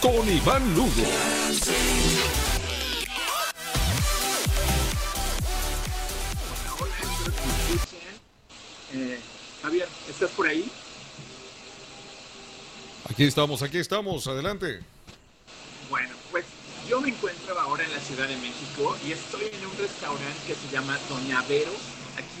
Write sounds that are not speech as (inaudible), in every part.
con Iván Lugo. Eh, Javier, ¿estás por ahí? Aquí estamos, aquí estamos, adelante. Bueno, pues yo me encuentro ahora en la Ciudad de México y estoy en un restaurante que se llama Doña Vero,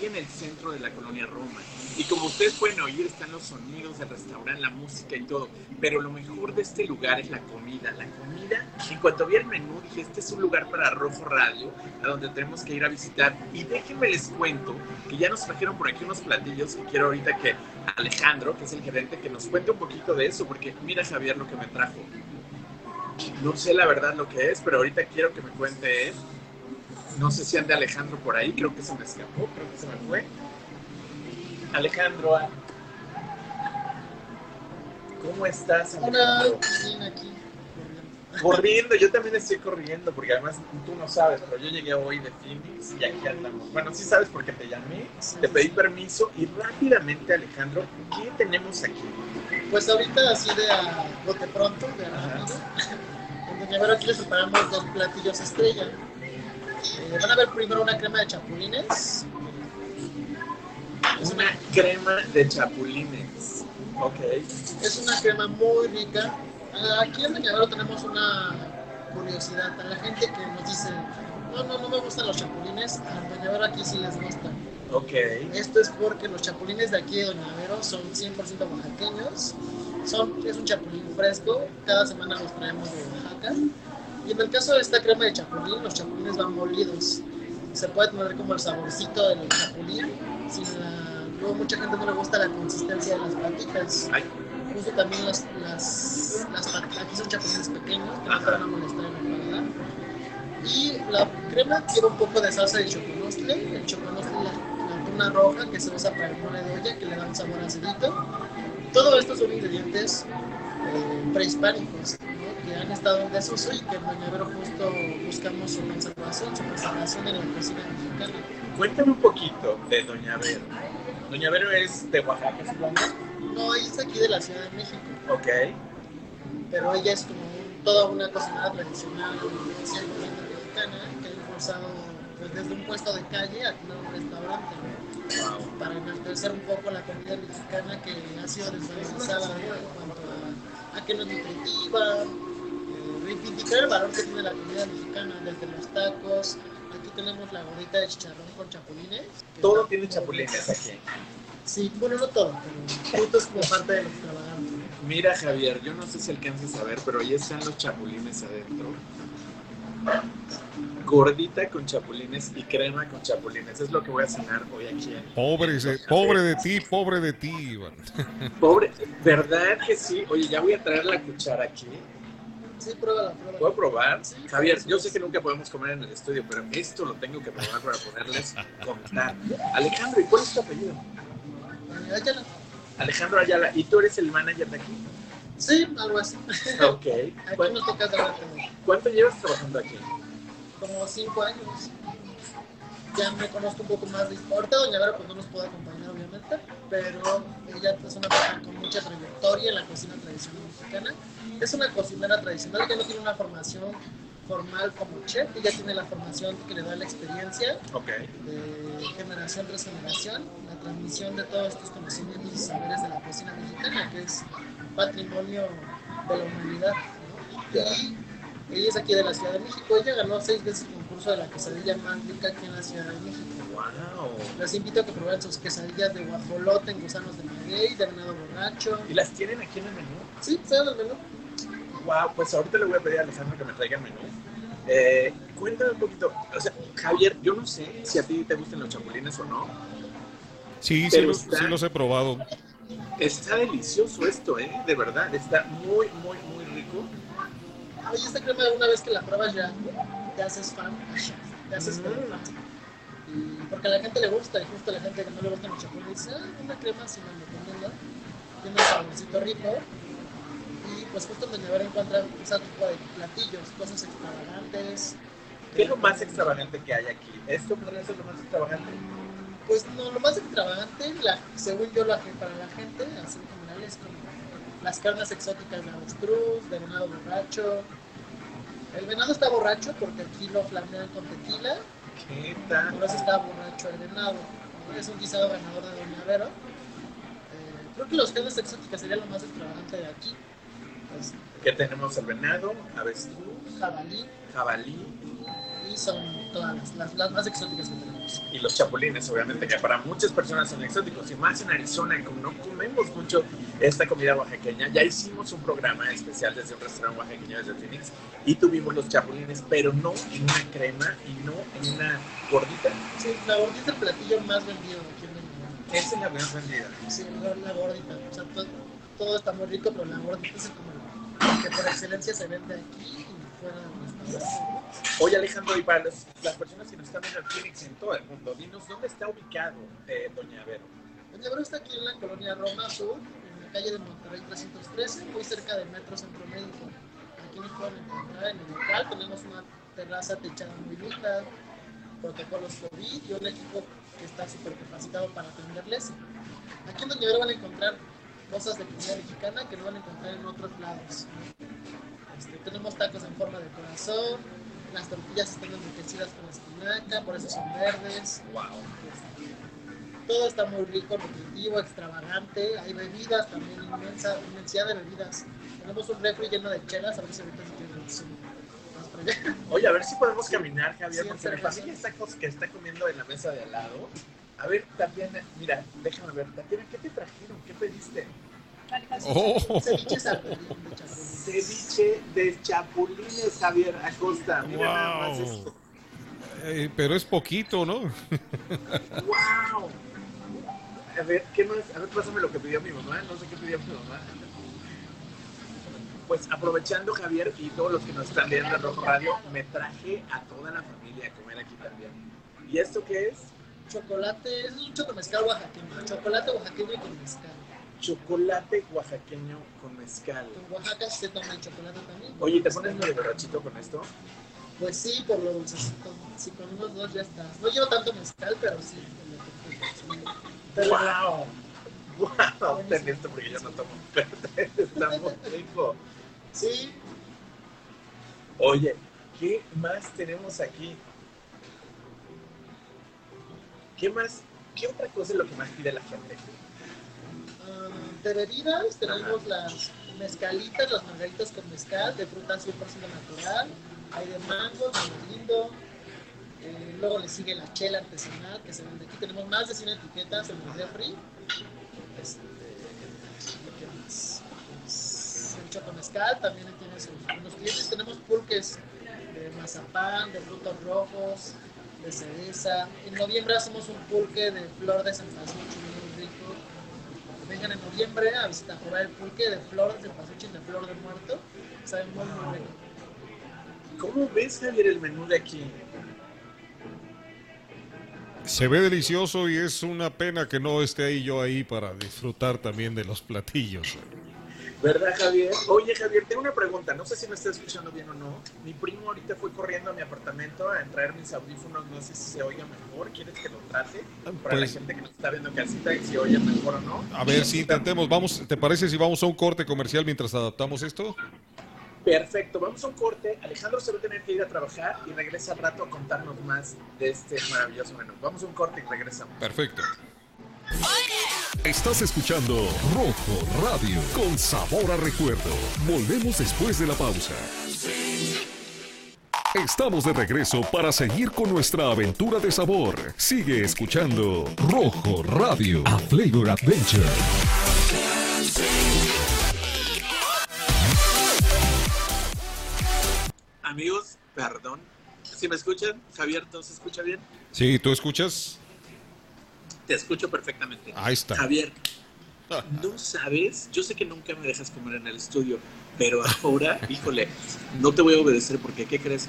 aquí en el centro de la colonia Roma. Y como ustedes pueden oír, están los sonidos del restaurante, la música y todo. Pero lo mejor de este lugar es la comida. La comida, en cuanto vi el menú, dije, este es un lugar para Rojo Radio, a donde tenemos que ir a visitar. Y déjenme les cuento que ya nos trajeron por aquí unos platillos y quiero ahorita que Alejandro, que es el gerente, que nos cuente un poquito de eso, porque mira Javier lo que me trajo. No sé la verdad lo que es, pero ahorita quiero que me cuente él. No sé si ande Alejandro por ahí, creo que se me escapó, creo que se me fue. Alejandro, ah. ¿cómo estás? Hola, Alejandro? bien aquí. Corriendo, yo también estoy corriendo, porque además tú no sabes, pero yo llegué hoy de Phoenix y aquí andamos. Bueno, sí sabes porque te llamé, te pedí permiso y rápidamente, Alejandro, ¿qué tenemos aquí? Pues ahorita así de a bote pronto, de a Doña (laughs) Vero aquí les preparamos dos platillos estrella. Eh, van a ver primero una crema de chapulines. Es Una crema de chapulines. Ok. es una crema muy rica. Ah, Aquí en Doña Vero tenemos una curiosidad. A la gente que nos dice, no, no, no me gustan los chapulines, a Doña Vero aquí sí les gustan. Ok. Esto es porque los chapulines de aquí de Doña Vero son 100% oaxaqueños. Son, es un chapulín fresco, cada semana los traemos de Oaxaca. Y en el caso de esta crema de chapulín, los chapulines van molidos. Se puede tener como el saborcito del chapulín. Sin la, luego mucha gente no le gusta la consistencia de las patitas. Ay, Justo también las, las, las pat- aquí son chapulines pequeños que no te van a molestar en el paladar. Y la crema lleva un poco de salsa de choconostle. El choconostle la, la tuna roja que se usa para el mole de olla, que le da un sabor acidito. Todo esto son ingredientes eh, prehispánicos ¿no? Que han estado en desuso y que en Doña Vero justo buscamos su conservación, su preservación en la cocina mexicana. cuéntame un poquito de Doña Vero. Doña Vero es de Oaxaca, supongo. No, ella es aquí de la Ciudad de México. Ok. pero ella es como toda una cocinera tradicional 100% mexicana que ha impulsado pues, desde un puesto de calle a un restaurante para enaltecer un poco la comida mexicana que ha sido desvalorizada en cuanto a, a que no es nutritiva, reivindicar el valor que tiene la comida mexicana desde los tacos. Aquí tenemos la gordita de chicharrón con chapulines. Todo tiene chapulines aquí. Sí, bueno, no todo, pero justo es como parte de lo extravagante. Mira, Javier, yo no sé si alcanzas a ver, pero ahí están los chapulines adentro. Gordita con chapulines y crema con chapulines. Es lo que voy a cenar hoy aquí. en- Pobre, en Los pobre de ti, pobre de ti, Iván. Pobre, ¿verdad que sí? Oye, ya voy a traer la cuchara aquí. Sí, pruébala, pruébala. ¿Puedo probar? Sí, Javier, sí, yo sé que nunca podemos comer en el estudio, pero esto lo tengo que probar para poderles contar. Alejandro, ¿y cuál es tu apellido? Ayala. Alejandro Ayala, ¿y tú eres el manager de aquí? Sí, algo así. Ok. Aquí ¿Cu- nos toca trabajar ¿Cuánto llevas trabajando aquí? como cinco años. Ya me conozco un poco más de Ahorita Doña Vera pues no nos puede acompañar obviamente, pero ella es una persona con mucha trayectoria en la cocina tradicional mexicana. Es una cocinera tradicional que no tiene una formación formal como chef, ella tiene la formación que le da la experiencia de generación tras generación, la transmisión de todos estos conocimientos y saberes de la cocina mexicana, que es patrimonio de la humanidad. ¿no? Y ella es aquí de la Ciudad de México, ella ganó seis veces el concurso de la quesadilla más rica aquí en la Ciudad de México. Wow. Les invito a que prueben sus quesadillas de guajolote en gusanos de maguey, de venado borracho. ¿Y las tienen aquí en el menú? Sí, se el menú. Wow, pues ahorita le voy a pedir a Alejandro que me traiga el menú. Eh, cuéntame un poquito, o sea, Javier, yo no sé si a ti te gustan los chapulines o no. Sí, sí, los, está- sí los he probado. Está delicioso esto, ¿eh? De verdad, está muy, muy, muy rico. Oye, esta crema una vez que la pruebas ya te haces fan, te haces Mm. fan. Porque a la gente le gusta, y justo a la gente que no le gusta los chapulines dice, ah, una crema sin me recomienda, tiene un saborcito rico. Pues justo en Doña Vera encuentran ese tipo de platillos, cosas extravagantes. ¿Qué es lo más extravagante que hay aquí? ¿Esto podría ser lo más extravagante? Pues no, lo más extravagante, la, según yo, la, que para la gente, así en general, es como las carnes exóticas de avestruz, de venado borracho. El venado está borracho porque aquí lo flamean con tequila, ¿Qué tal? por eso está borracho el venado. Es un guisado ganador de Doña Vero. Eh, creo que los carnes exóticas sería lo más extravagante de aquí. Que tenemos el venado, avestruz, jabalí, jabalí y son todas las, las, las más exóticas que tenemos. y los chapulines, obviamente, que para muchas personas son exóticos. Y más en Arizona, como no comemos mucho esta comida oaxaqueña, ya hicimos un programa especial desde un restaurante oaxaqueño desde Phoenix y tuvimos los chapulines, pero no en una crema y no en una gordita. Sí, la gordita es el platillo más vendido aquí en México. Esa es la más vendida. Sí, la, la gordita. O sea, to- todo está muy rico, pero la gordita es lo que por excelencia se vende aquí y fuera de nuestro país. Oye, Alejandro, y para los- las personas que nos están viendo y en todo el mundo, dinos dónde está ubicado eh, Doña Vero. Doña Vero está aquí en la colonia Roma Sur, en la calle de Monterrey 313, muy cerca del Metro Centro Médico. Aquí nos pueden encontrar en el local. Tenemos una terraza techada muy linda, protocolos COVID y un equipo que está súper capacitado para atenderles. Aquí en Doña Vero van a encontrar cosas de comida mexicana que no van a encontrar en otros lados. Este, tenemos tacos en forma de corazón, las tortillas están enriquecidas con espinaca, por eso son verdes. Wow. Todo está muy rico, nutritivo, extravagante. Hay bebidas también, inmensa, inmensidad de bebidas. Tenemos un refri lleno de chelas, a ver si ahorita si quieren allá. Oye, a ver si podemos caminar, Javier, Sí, porque me sí. que esta cosa que está comiendo en la mesa de al lado. A ver, Tatiana, mira, déjame ver, Tatiana, ¿qué te trajeron? ¿Qué pediste? Oh, Ceviche de chapulín. Ceviche de chapulines, Javier Acosta. Mira nada más esto. Eh, pero es poquito, ¿no? ¡Wow! A ver, ¿qué más? A ver, pásame lo que pidió mi mamá. No sé qué pidió mi mamá. Pues aprovechando, Javier, y todos los que nos están viendo en Rojo Radio, me traje a toda la familia a comer aquí también. ¿Y esto qué es? Chocolate, es un chocolate oaxaqueño. Chocolate oaxaqueño con mezcal. Chocolate oaxaqueño con mezcal. En Oaxaca se toma el chocolate también. Oye, ¿te pones medio borrachito con esto? Pues sí, por lo dulcecito. Si con unos dos ya está. No llevo tanto mezcal, pero sí. Pero ¡Wow! ¡Wow! Ten esto porque yo no tomo. (laughs) Pero está muy rico. Sí, Oye, ¿qué más tenemos aquí? ¿Qué más? ¿Qué otra cosa es lo que más pide la gente? ah, de bebidas tenemos las mezcalitas, las margaritas con mezcal, de fruta 100% natural. Hay de mango, de lindo. Eh, luego le sigue la chela artesanal que se vende aquí. Tenemos más de 100 etiquetas en el refri. Este, ¿qué más? El choco mezcal también tiene unos clientes. Tenemos pulques de mazapán, de frutos rojos, de cereza. En noviembre hacemos un pulque de flor de cempasúchil muy rico. Vengan en noviembre a visitar a probar el pulque de flor de cempasúchil de flor de muerto. Sabe muy muy rico. ¿Cómo ves, Javier, el menú de aquí? Se ve delicioso y es una pena que no esté ahí yo ahí para disfrutar también de los platillos. ¿Verdad, Javier? Oye, Javier, tengo una pregunta. No sé si me está escuchando bien o no. Mi primo ahorita fue corriendo a mi apartamento a traer mis audífonos. No sé si se oiga mejor. ¿Quieres que lo trate? Para Pues- la gente que nos está viendo en casita y si oye mejor o no. A ver si intentemos, vamos, ¿te parece si vamos a un corte comercial mientras adaptamos esto? Perfecto, vamos a un corte. Alejandro se va a tener que ir a trabajar y regresa al rato a contarnos más de este maravilloso menú. Vamos a un corte y regresamos. Perfecto. Estás escuchando Rojo Radio con sabor a recuerdo. Volvemos después de la pausa. Estamos de regreso para seguir con nuestra aventura de sabor. Sigue escuchando Rojo Radio. A Flavor Adventure. Amigos, perdón. Si me escuchan, Javier, ¿no se escucha bien? Sí, ¿tú escuchas? Te escucho perfectamente. Ahí está. Javier, (laughs) no sabes, yo sé que nunca me dejas comer en el estudio, pero ahora, (laughs) híjole, no te voy a obedecer porque ¿qué crees?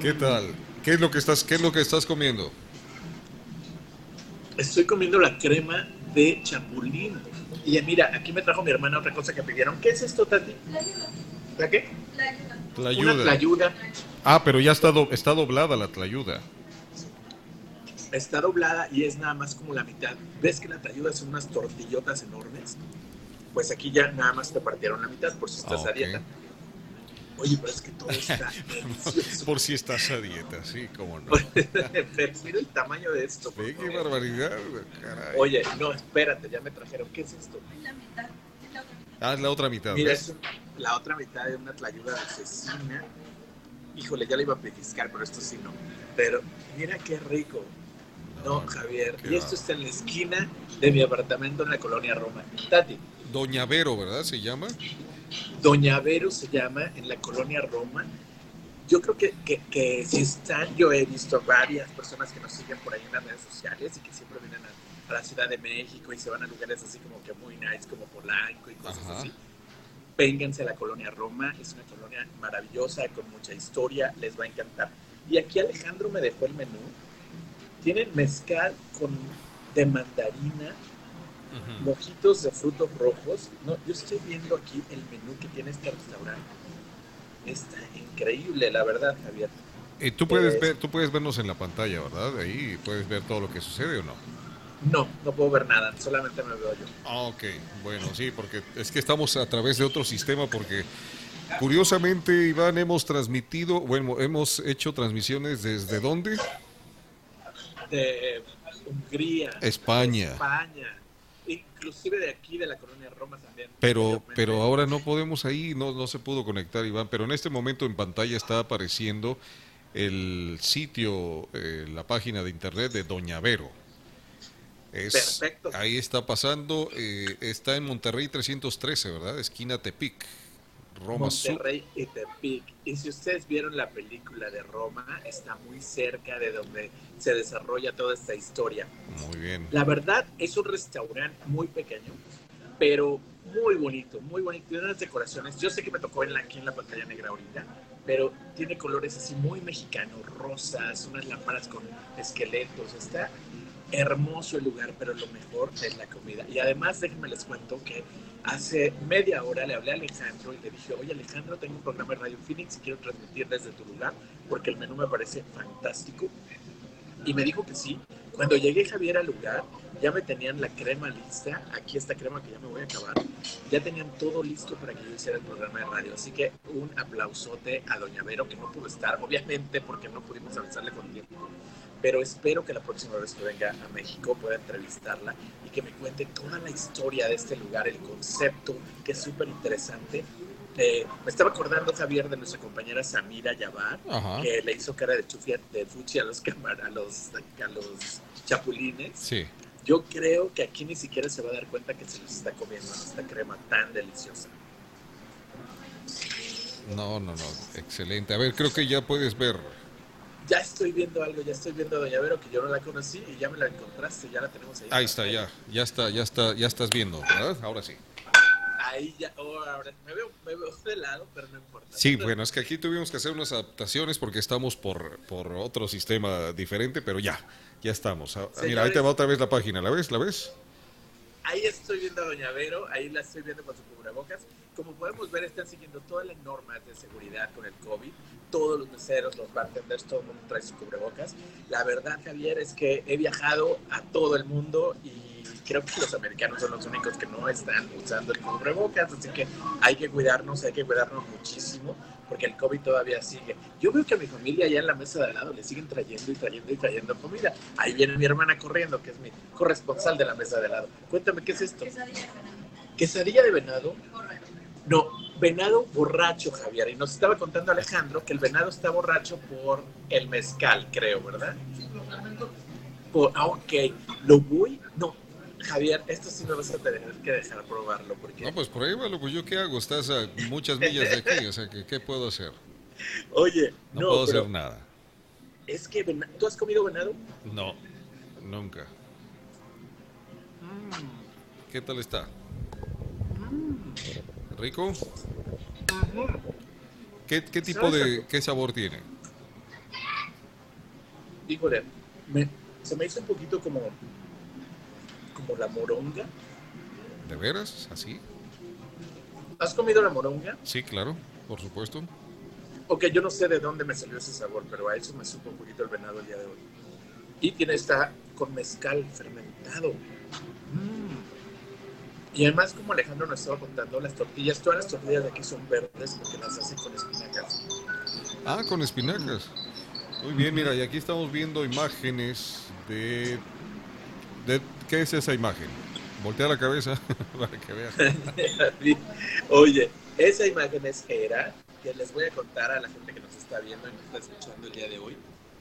¿Qué tal? ¿Qué es lo que estás, qué es lo que estás comiendo? Estoy comiendo la crema de chapulín. Y mira, aquí me trajo mi hermana otra cosa que pidieron. ¿Qué es esto, Tati? ¿La qué? Tlayuda. Una tlayuda. Ah, pero ya está, do- está doblada la tlayuda. Está doblada y es nada más como la mitad. ¿Ves que la tlayuda son unas tortillotas enormes? Pues aquí ya nada más te partieron la mitad por si estás Ah, a dieta. Oye, pero es que todo está. (laughs) Por si estás a dieta, sí, cómo no. Pero mira el tamaño de esto. Ve, qué barbaridad, caray. Oye, no, espérate, ya me trajeron. ¿Qué es esto? Ah, es la otra mitad. Mira, es la otra mitad de una tlayuda de cecina. Híjole, ya la iba a pellizcar, pero esto sí no. Pero mira qué rico. No, Javier. qué Y esto está en la esquina de mi apartamento en la colonia Roma. Tati, Doña Vero, ¿verdad? Se llama. Doña Vero se llama en la colonia Roma. Yo creo que, que, que si están, yo he visto varias personas que nos siguen por ahí en las redes sociales y que siempre vienen a, a la Ciudad de México y se van a lugares así como que muy nice, como Polanco y cosas Ajá. así. Vénganse a la colonia Roma, es una colonia maravillosa, con mucha historia, les va a encantar. Y aquí Alejandro me dejó el menú. Tienen mezcal con de mandarina, mojitos de frutos rojos. No, yo estoy viendo aquí el menú que tiene este restaurante. Está increíble, la verdad, Javier. Eh, tú, puedes Eh, ver, tú puedes vernos en la pantalla, ¿verdad? Ahí puedes ver todo lo que sucede o no. No, no puedo ver nada, solamente me veo yo. Ah, ok. Bueno, sí, porque es que estamos a través de otro sistema porque curiosamente, Iván, hemos transmitido, bueno, hemos hecho transmisiones desde dónde? De Hungría, España. España, inclusive de aquí, de la colonia Roma también. Pero, pero ahora no podemos ahí, no, no se pudo conectar, Iván. Pero en este momento en pantalla está apareciendo el sitio, eh, la página de internet de Doña Vero. Es, Perfecto. Ahí está pasando, eh, está en Monterrey 313, ¿verdad? Esquina Tepic, Roma Sur. Monterrey y Tepic. Y si ustedes vieron la película de Roma, está muy cerca de donde se desarrolla toda esta historia. Muy bien. La verdad es un restaurante muy pequeño, pero muy bonito, muy bonito. Tiene unas decoraciones. Yo sé que me tocó en la, aquí en la pantalla negra ahorita, pero tiene colores así muy mexicanos, rosas, unas lámparas con esqueletos. Está hermoso el lugar, pero lo mejor es la comida. Y además, déjenme les cuento que hace media hora le hablé a Alejandro y le dije, oye Alejandro, tengo un programa de Radio Phoenix y quiero transmitir desde tu lugar porque el menú me parece fantástico. Y me dijo que sí. Cuando llegué Javier al lugar, ya me tenían la crema lista. Aquí esta crema que ya me voy a acabar. Ya tenían todo listo para que yo hiciera el programa de radio. Así que un aplausote a Doña Vero, que no pudo estar, obviamente porque no pudimos avisarle con tiempo. Pero espero que la próxima vez que venga a México pueda entrevistarla y que me cuente toda la historia de este lugar, el concepto, que es súper interesante. Eh, me estaba acordando, Javier, de nuestra compañera Samira Yabar, Ajá. que le hizo cara de chufia de fuchi a los a los, a los chapulines. Sí. Yo creo que aquí ni siquiera se va a dar cuenta que se los está comiendo esta crema tan deliciosa. No, no, no. Excelente. A ver, creo que ya puedes ver. Ya estoy viendo algo, ya estoy viendo a Doña Vero, que yo no la conocí y ya me la encontraste, ya la tenemos ahí. Ahí está, ya. Ya está, ya está, ya estás viendo, ¿verdad? Ahora sí. Ahí ya, oh, ahora me veo, me veo de lado, pero no importa. Sí, bueno, es que aquí tuvimos que hacer unas adaptaciones porque estamos por, por otro sistema diferente, pero ya, ya estamos. Ah, Mira, ahí te va otra vez la página, ¿la ves? ¿La ves? Ahí estoy viendo a Doña Vero, ahí la estoy viendo con su cubrebocas. Como podemos ver, están siguiendo todas las normas de seguridad con el COVID. Todos los meseros, los bartenders, todo el mundo trae su cubrebocas. La verdad, Javier, es que he viajado a todo el mundo y creo que los americanos son los únicos que no están usando el cubrebocas. Así que hay que cuidarnos, hay que cuidarnos muchísimo porque el COVID todavía sigue. Yo veo que a mi familia allá en la mesa de al lado le siguen trayendo y trayendo y trayendo comida. Ahí viene mi hermana corriendo, que es mi corresponsal de la mesa de al lado. Cuéntame, ¿qué es esto? ¿Quesadilla de venado? No, venado borracho, Javier. Y nos estaba contando Alejandro que el venado está borracho por el mezcal, creo, ¿verdad? Por, ah, ok. Lo voy. No, Javier, esto sí me vas a tener que dejar probarlo. Porque, No, pues por ahí, bueno, pues yo qué hago, estás a muchas millas de aquí, o sea, que ¿qué puedo hacer? oye, No, no, puedo pero hacer nada. es que ¿tú has comido venado? No, nunca. ¿Qué tal está? ¿Rico? ¿Qué, qué tipo de qué sabor tiene? Híjole, me- se me hizo un poquito como, como la moronga. ¿De veras? ¿Así? ¿Has comido la moronga? Sí, claro, por supuesto. Ok, yo no sé de dónde me salió ese sabor, pero a eso me supo un poquito el venado el día de hoy. Y tiene esta con mezcal fermentado. Mm. Y además, como Alejandro nos estaba contando, las tortillas, todas las tortillas de aquí son verdes porque las hacen con espinacas. Ah, con espinacas. Muy bien, mira, y aquí estamos viendo imágenes de, de ¿qué es esa imagen? Voltea la cabeza (laughs) para que veas. (laughs) Oye, esa imagen es era, que les voy a contar a la gente que nos está viendo y nos está escuchando el día de hoy.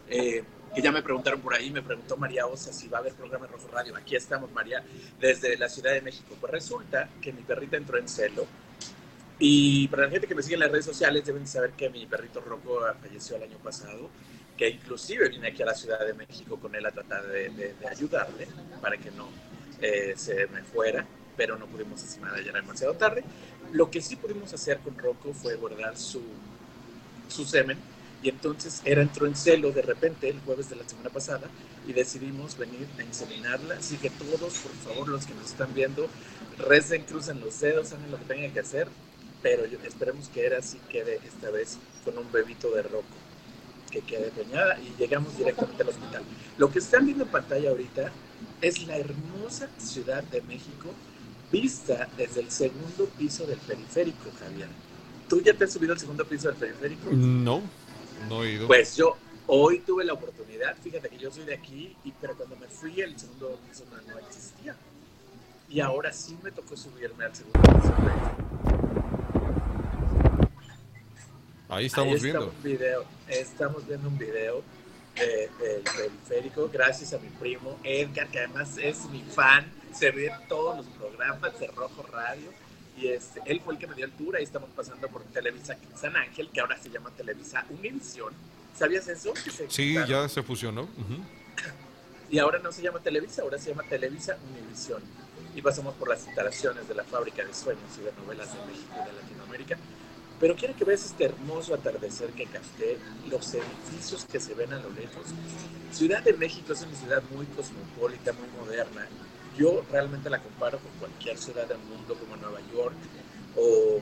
Eh, que ya me preguntaron por ahí, me preguntó María Osa si va a haber programa en Rojo Radio. Aquí estamos, María, desde la Ciudad de México. Pues resulta que mi perrita entró en celo. Y para la gente que me sigue en las redes sociales, deben saber que mi perrito Rocco falleció el año pasado, que inclusive vine aquí a la Ciudad de México con él a tratar de, de- de ayudarle para que no eh, se me fuera, pero no pudimos hacer nada, ya era demasiado tarde. Lo que sí pudimos hacer con Rocco fue guardar su, su semen y entonces era entró en celo de repente el jueves de la semana pasada y decidimos venir a inseminarla. Así que todos, por favor, los que nos están viendo, recen, crucen los dedos, hagan lo que tengan que hacer, pero esperemos que era así quede esta vez con un bebito de Rocco que quede preñada y llegamos directamente al hospital. Lo que están viendo en pantalla ahorita es la hermosa Ciudad de México vista desde el segundo piso del periférico, Javier. ¿Tú ya te has subido al segundo piso del periférico? No, no he ido. Pues yo hoy tuve la oportunidad, fíjate que yo soy de aquí, y, pero cuando me fui el segundo piso no, existía. Y ahora sí me tocó subirme al segundo piso. Ahí estamos Ahí viendo. un video, estamos viendo un video del periférico, gracias a mi primo Edgar, que además es mi fan, se ve en todos los programas de Rojo Radio. Y este, él fue el que me dio el tour, ahí estamos pasando por Televisa San Ángel, que ahora se llama Televisa Univisión. ¿Sabías eso? Que se Sí, juntaron. ya se fusionó. ujú. Y ahora no se llama Televisa, ahora se llama Televisa Univisión. Y pasamos por las instalaciones de la fábrica de sueños y de novelas de México y de Latinoamérica. Pero quiero que veas este hermoso atardecer que capté, los edificios que se ven a lo lejos. Ciudad de México es una ciudad muy cosmopolita, muy moderna. Yo realmente la comparo con cualquier ciudad del mundo como Nueva York o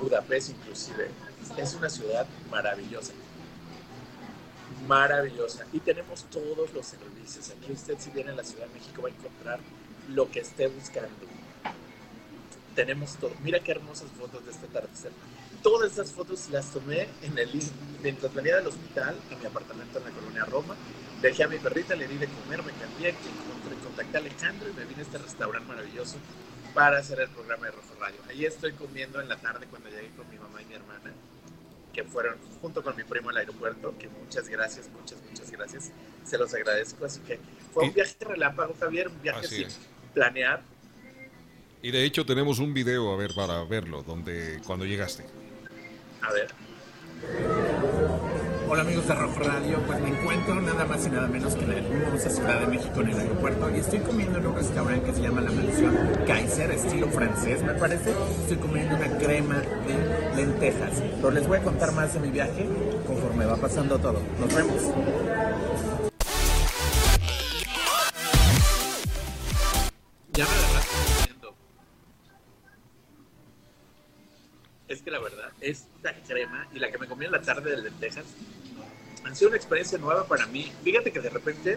Budapest inclusive. Es una ciudad maravillosa maravillosa y tenemos todos los servicios. Aquí usted si viene a la Ciudad de México va a encontrar lo que esté buscando. Tenemos todo. Mira qué hermosas fotos de este atardecer. Todas esas fotos las tomé en el mientras venía del hospital a mi apartamento en la colonia Roma. Dejé a mi perrita, le di de comer, me cambié, encontré, contacté a Alejandro y me vine a este restaurante maravilloso para hacer el programa de Rojo Radio. Ahí estoy comiendo en la tarde cuando llegué con mi mamá y mi hermana que fueron junto con mi primo al aeropuerto, que muchas gracias, muchas, muchas gracias, se los agradezco, así que fue un viaje relámpago, Javier, un viaje Así sin es. planear, Y de hecho tenemos un video, a ver, para verlo, donde cuando llegaste. a ver, Hola amigos de Rojo Radio, pues me encuentro nada más y nada menos que en la hermosa Ciudad de México en el aeropuerto y estoy comiendo en un restaurante que se llama La Mansión Kaiser, estilo francés me parece. Estoy comiendo una crema de lentejas, pero les voy a contar más de mi viaje conforme va pasando todo. Nos vemos. ya esta crema y la que me comí en la tarde de lentejas han sido una experiencia nueva para mí. Fíjate que de repente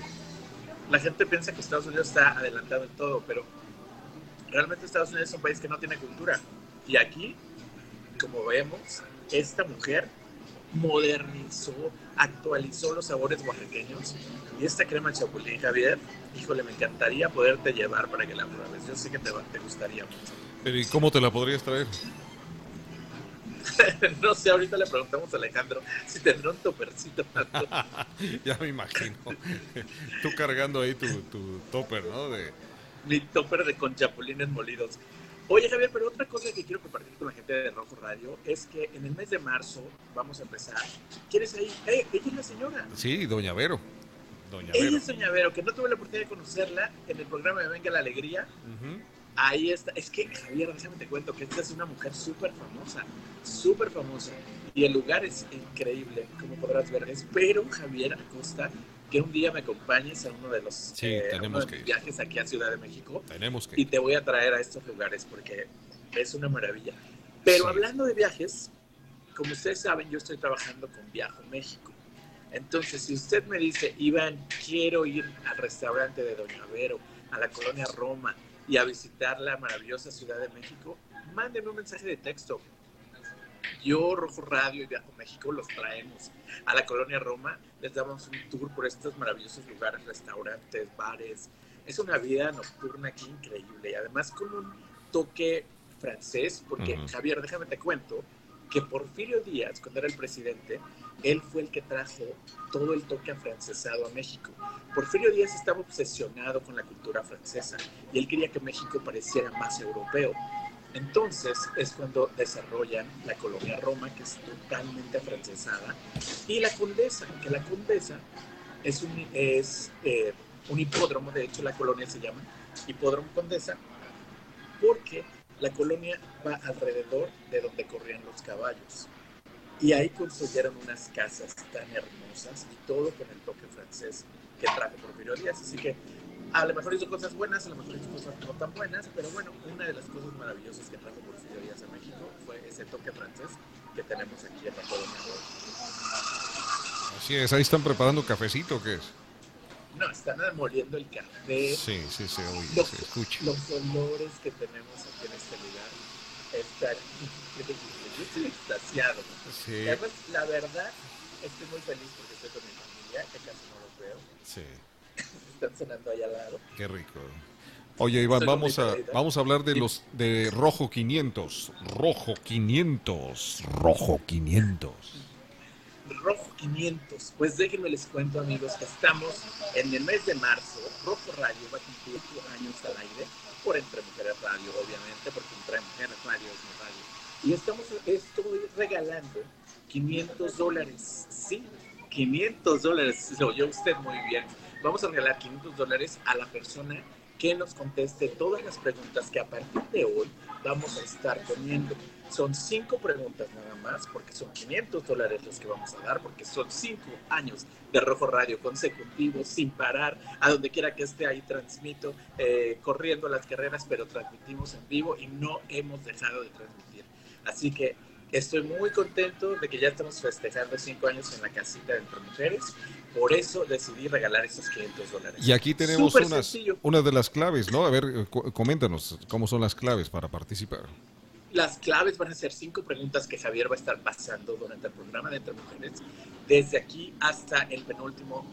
la gente piensa que Estados Unidos está adelantado en todo, pero realmente Estados Unidos es un país que no tiene cultura. Y aquí, como vemos, esta mujer modernizó, actualizó los sabores oaxaqueños. Y esta crema chapulín, Javier, híjole, me encantaría poderte llevar para que la pruebes. Yo sé que te, te gustaría mucho. ¿y cómo te la podrías traer? (laughs) no sé, ahorita le preguntamos a Alejandro si tendrá un topercito. (laughs) ya me imagino. (laughs) Tú cargando ahí tu, tu topper, ¿no? De, mi topper de con chapulines molidos. Oye, Javier, pero otra cosa que quiero compartir con la gente de Rojo Radio es que en el mes de marzo vamos a empezar. ¿Quieres ahí? Eh, ella es la señora. sí, Doña Vero. Doña Ella Vero. es Doña Vero, que no tuve la oportunidad de conocerla en el programa de Venga la Alegría. Ujú. Ahí está. Es que, Javier, déjame te cuento que esta es una mujer súper famosa, súper famosa. Y el lugar es increíble, como podrás ver. Espero, Javier Acosta, que un día me acompañes a uno de los, Sí, eh, tenemos que viajes aquí a Ciudad de México Tenemos que y te voy a traer a estos lugares porque es una maravilla. Pero Sí. hablando de viajes, como ustedes saben, yo estoy trabajando con Viajo México. Entonces, si usted me dice, Iván, quiero ir al restaurante de Doña Vero, a la colonia Roma y a visitar la maravillosa Ciudad de México, mándenme un mensaje de texto. Yo, Rojo Radio y Viajo México los traemos a la colonia Roma, les damos un tour por estos maravillosos lugares, restaurantes, bares. Es una vida nocturna aquí increíble y además con un toque francés, porque Ujú. Javier, déjame te cuento que Porfirio Díaz, cuando era el presidente, él fue el que trajo todo el toque afrancesado a México. Porfirio Díaz estaba obsesionado con la cultura francesa y él quería que México pareciera más europeo. Entonces es cuando desarrollan la colonia Roma, que es totalmente afrancesada, y la Condesa, que la Condesa es un, es, eh, un hipódromo, de hecho la colonia se llama Hipódromo Condesa, porque la colonia va alrededor de donde corrían los caballos. Y ahí construyeron unas casas tan hermosas y todo con el toque francés que trajo Porfirio Díaz. Así que a lo mejor hizo cosas buenas, a lo mejor hizo cosas no tan buenas, pero bueno, una de las cosas maravillosas que trajo Porfirio Díaz a México fue ese toque francés que tenemos aquí en la colonia. Así es, ahí están preparando cafecito, ¿qué es? No, están moliendo el café. Sí, sí, se oye, Los, se escucha. los olores que tenemos aquí en este lugar están. Yo estoy extasiado. Sí, Y además, la verdad, estoy muy feliz porque estoy con mi familia, que casi no los veo. sí, (laughs) Están cenando allá al lado. qué rico. Oye, Iván, vamos a, vamos a hablar de los de Rojo 500. Rojo 500. Rojo 500. Rojo 500. Pues déjenme les cuento, amigos, que estamos en el mes de marzo. Rojo Radio va a cumplir años al aire por Entre Mujeres Radio, obviamente, porque Entre Mujeres Radio es mi radio. Y estamos, estoy regalando 500 dólares. Sí, 500 dólares. Lo oyó usted muy bien. Vamos a regalar 500 dólares a la persona que nos conteste todas las preguntas que a partir de hoy vamos a estar poniendo. Son cinco preguntas nada más, porque son 500 dólares los que vamos a dar, porque son cinco años de Rojo Radio consecutivos, sin parar, a donde quiera que esté ahí transmito, eh, corriendo las carreras, pero transmitimos en vivo y no hemos dejado de transmitir. Así que estoy muy contento de que ya estamos festejando cinco años en la casita de Entre Mujeres, por eso decidí regalar esos 500 dólares. Y aquí tenemos Súper unas, sencillo. de las claves, ¿no? A ver, eh, coméntanos cómo son las claves para participar. Las claves van a ser cinco preguntas que Javier va a estar pasando durante el programa de Entre Mujeres, desde aquí hasta el penúltimo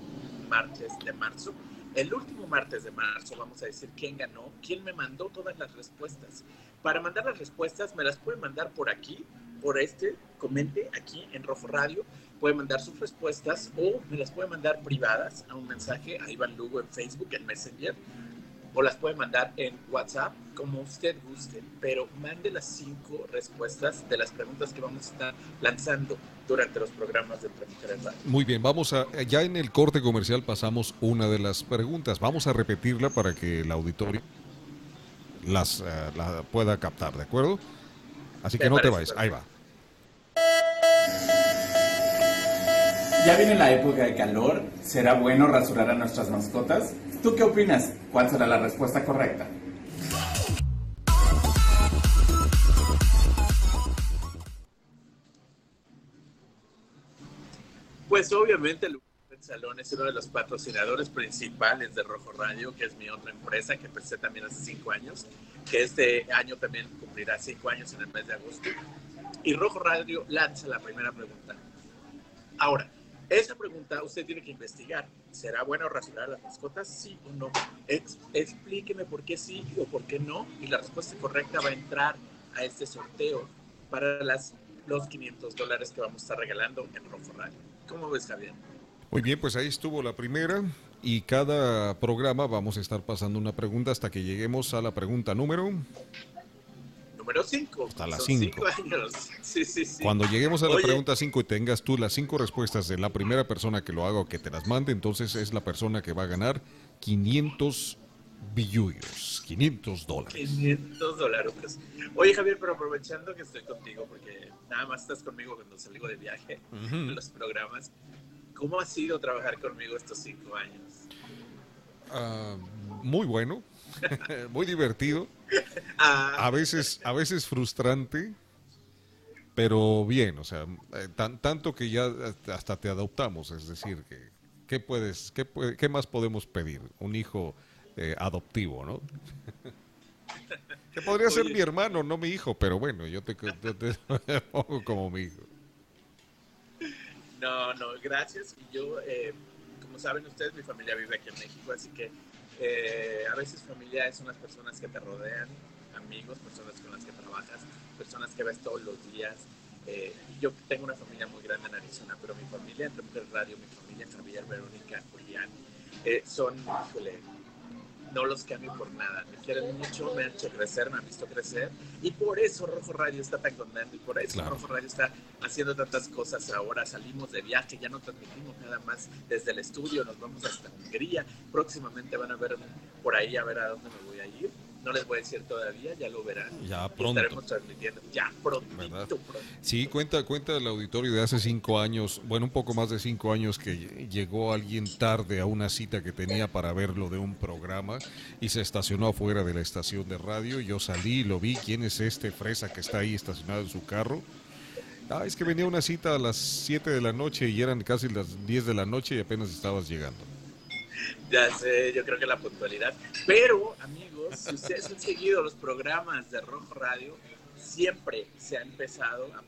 martes de marzo. El último martes de marzo vamos a decir quién ganó, quién me mandó todas las respuestas. Para mandar las respuestas me las pueden mandar por aquí, por este, comente aquí en Rojo Radio, puede mandar sus respuestas o me las puede mandar privadas a un mensaje a Iván Lugo en Facebook, en Messenger, o las puede mandar en WhatsApp, como usted guste, pero mande las cinco respuestas de las preguntas que vamos a estar lanzando durante los programas de Mujeres Radio. Muy bien, vamos a, ya en el corte comercial pasamos una de las preguntas. Vamos a repetirla para que el auditorio las eh, la pueda captar, ¿de acuerdo? Así que no te vayas, ahí va. Ya viene la época de calor, ¿será bueno rasurar a nuestras mascotas? ¿Tú qué opinas? ¿Cuál será la respuesta correcta? Pues obviamente Luis Salón es uno de los patrocinadores principales de Rojo Radio, que es mi otra empresa que empecé también hace cinco años, que este año también cumplirá cinco años en el mes de agosto. Y Rojo Radio lanza la primera pregunta. Ahora, esa pregunta usted tiene que investigar. ¿Será bueno rasurar las mascotas? Sí o no. Ex- explíqueme por qué sí o por qué no. Y la respuesta correcta va a entrar a este sorteo para las, los 500 dólares que vamos a estar regalando en Rojo Radio. ¿Cómo ves, Javier? Muy bien, pues ahí estuvo la primera y cada programa vamos a estar pasando una pregunta hasta que lleguemos a la pregunta número. Número 5. Hasta cinco años. (laughs) Sí, sí, sí. Cuando lleguemos a la Oye, pregunta 5 y tengas tú las cinco respuestas de la primera persona que lo haga o que te las mande, entonces es la persona que va a ganar 500 billullos, 500 dólares. 500 dólares. Oye, Javier, pero aprovechando que estoy contigo, porque nada más estás conmigo cuando salgo de viaje, en los programas, ¿cómo ha sido trabajar conmigo estos cinco años? Ah, muy bueno, (laughs) muy divertido, Ah, a veces, a veces frustrante, pero bien, o sea, eh, tan- tanto que ya hasta te adoptamos, es decir, que ¿qué puedes, qué, qué más podemos pedir? Un hijo eh, adoptivo, ¿no? (laughs) que podría ser mi hermano, no mi hijo, pero bueno, yo te, te- te (laughs) pongo como mi hijo. No, no, gracias. Y yo, eh, como saben ustedes, mi familia vive aquí en México, así que a veces familia es unas personas que te rodean, amigos, personas con las que trabajas, personas que ves todos los días. Eh, yo tengo una familia muy grande en Arizona, pero mi familia en Reporter Radio, mi familia Javier, Verónica, Julián, eh, son, híjole, no los cambio por nada. Me quieren mucho, me han hecho crecer, me han visto crecer. Y por eso Rojo Radio está tan contento y por eso Claro. Rojo Radio está haciendo tantas cosas ahora. Salimos de viaje, ya no transmitimos nada más desde el estudio, nos vamos hasta Hungría. Próximamente van a ver por ahí a ver a dónde me voy a ir. No les voy a decir todavía, ya lo verán. Ya pronto. Estaremos transmitiendo. Ya pronto. Sí, cuenta, cuenta el auditorio de hace cinco años, bueno, un poco más de cinco años que ll- llegó alguien tarde a una cita que tenía para verlo de un programa y se estacionó afuera de la estación de radio. Yo salí y lo vi. ¿Quién es este fresa que está ahí estacionado en su carro? Ah, es que venía una cita a las 7 de la noche y eran casi las 10 de la noche y apenas estabas llegando. (laughs) Ya sé, yo creo que la puntualidad. Pero, amigos, si ustedes han seguido los programas de Rojo Radio, siempre se ha empezado a,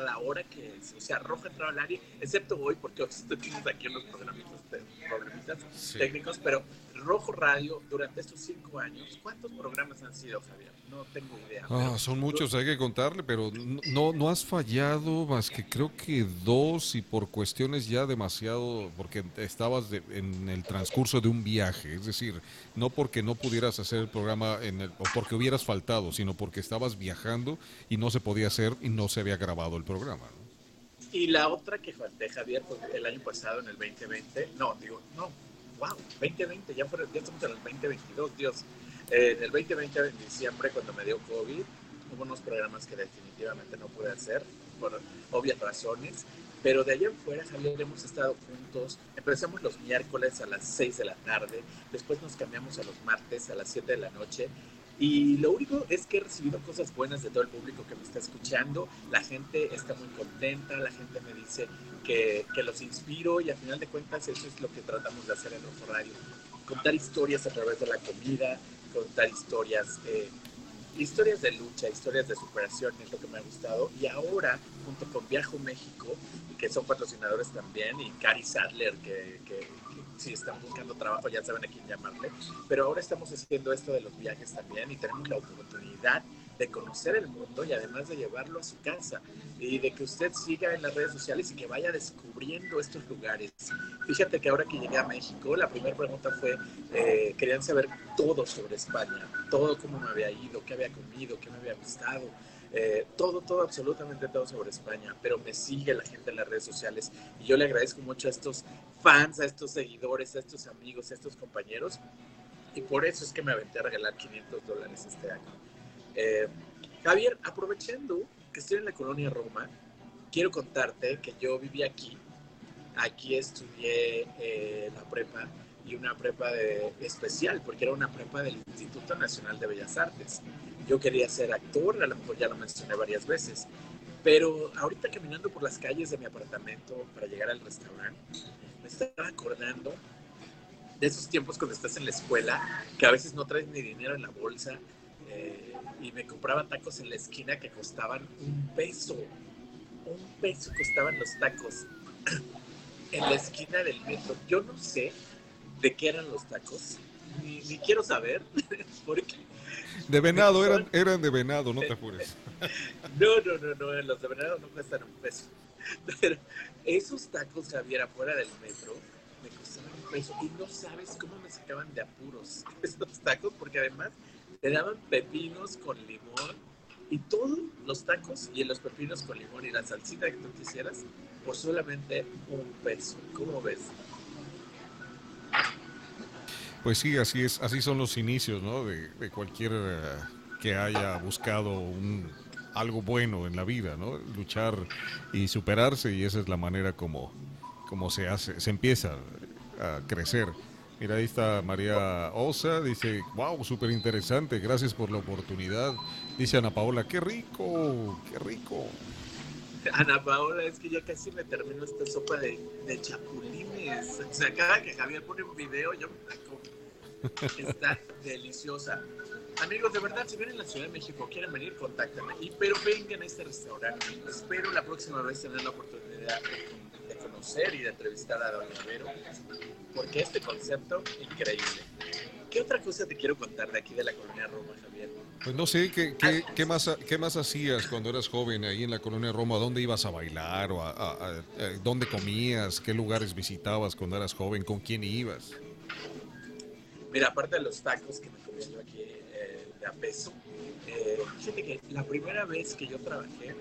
la hora que es. O sea, Rojo entró al área, excepto hoy, porque hoy estuvimos aquí en los programitas, de- problemitas Sí. técnicos, pero Rojo Radio, durante estos cinco años, ¿cuántos programas han sido, Javier? No tengo idea. Ah, son muchos, hay que contarle, pero no, no has fallado más que creo que dos y por cuestiones ya demasiado, porque estabas de- en el transcurso de un viaje, es decir, no porque no pudieras hacer el programa en el- o porque hubieras faltado, sino porque estabas viajando y no se podía hacer y no se había grabado el programa. ¿no? Y la otra que falté, Javier, el año pasado, en el 2020, no, digo, no, wow, 2020, ya, fueron, ya estamos en el 2022, Dios. Eh, en el 2020, en diciembre, cuando me dio COVID, hubo unos programas que definitivamente no pude hacer, por obvias razones, pero de allá en fuera, Javier, hemos estado juntos. Empezamos los miércoles a las 6 de la tarde, después nos cambiamos a los martes a las 7 de la noche. Y lo único es que he recibido cosas buenas de todo el público que me está escuchando. La gente está muy contenta, la gente me dice que, que los inspiro y a final de cuentas eso es lo que tratamos de hacer en Rojo Radio. Contar historias a través de la comida, contar historias, eh, historias de lucha, historias de superación es lo que me ha gustado. Y ahora, junto con Viajo México, que son patrocinadores también, y Cari Sadler, que si están buscando trabajo ya saben a quién llamarle, pero ahora estamos haciendo esto de los viajes también y tenemos la oportunidad de conocer el mundo y además de llevarlo a su casa y de que usted siga en las redes sociales y que vaya descubriendo estos lugares. Fíjate que ahora que llegué a México, la primera pregunta fue, eh, querían saber todo sobre España, todo cómo me había ido, qué había comido, qué me había gustado, eh, todo, todo, absolutamente todo sobre España, pero me sigue la gente en las redes sociales y yo le agradezco mucho a estos fans, a estos seguidores, a estos amigos, a estos compañeros y por eso es que me aventé a regalar 500 dólares este año. Eh, Javier, aprovechando que estoy en la colonia Roma, quiero contarte que yo viví aquí, aquí estudié eh, la prepa y una prepa de, especial, porque era una prepa del Instituto Nacional de Bellas Artes. Yo quería ser actor, a lo mejor ya lo mencioné varias veces, pero ahorita caminando por las calles de mi apartamento para llegar al restaurante, me estaba acordando de esos tiempos cuando estás en la escuela, que a veces no traes ni dinero en la bolsa, eh, y me compraba tacos en la esquina que costaban un peso. Un peso costaban los tacos (clears throat) en la esquina del metro. Yo no sé de qué eran los tacos, ni, ni quiero saber, (laughs) porque De venado, (laughs) eran, eran de venado, no te apures. (laughs) no, no, no, no, los de venado no cuestan un peso. Pero esos tacos, Javier, afuera del metro, me costaban un peso. Y no sabes cómo me sacaban de apuros (laughs) esos tacos, porque además te daban pepinos con limón y todos los tacos y los pepinos con limón y la salsita que tú quisieras por solamente un peso. ¿Cómo ves? Pues sí, así es, así son los inicios, ¿no? De, cualquier eh, que haya buscado un, algo bueno en la vida, ¿no? Luchar y superarse y esa es la manera como, como se hace, se empieza a crecer. Mira, ahí está María Osa, dice, wow, súper interesante, gracias por la oportunidad. Dice Ana Paola, qué rico, qué rico. (laughs) Ana Paola, es que ya casi me termino esta sopa de, de chapulines. O sea, cada que Javier pone un video, yo me la. Está deliciosa. Amigos, de verdad, si vienen a la Ciudad de México, quieren venir, contáctenme. Y, pero vengan a este restaurante. Espero la próxima vez tener la oportunidad de, de conocer y de entrevistar a Doña Vero, porque este concepto, increíble. ¿Qué otra cosa te quiero contar de aquí de la colonia Roma, Javier? Pues no sé, ¿qué, qué, qué más, ¿qué más hacías cuando eras joven ahí en la colonia Roma? ¿Dónde ibas a bailar? O a, a- a- a- ¿Dónde comías? ¿Qué lugares visitabas cuando eras joven? ¿Con quién ibas? Mira, aparte de los tacos que me comí yo aquí eh, de a peso, eh, fíjate que la primera vez que yo trabajé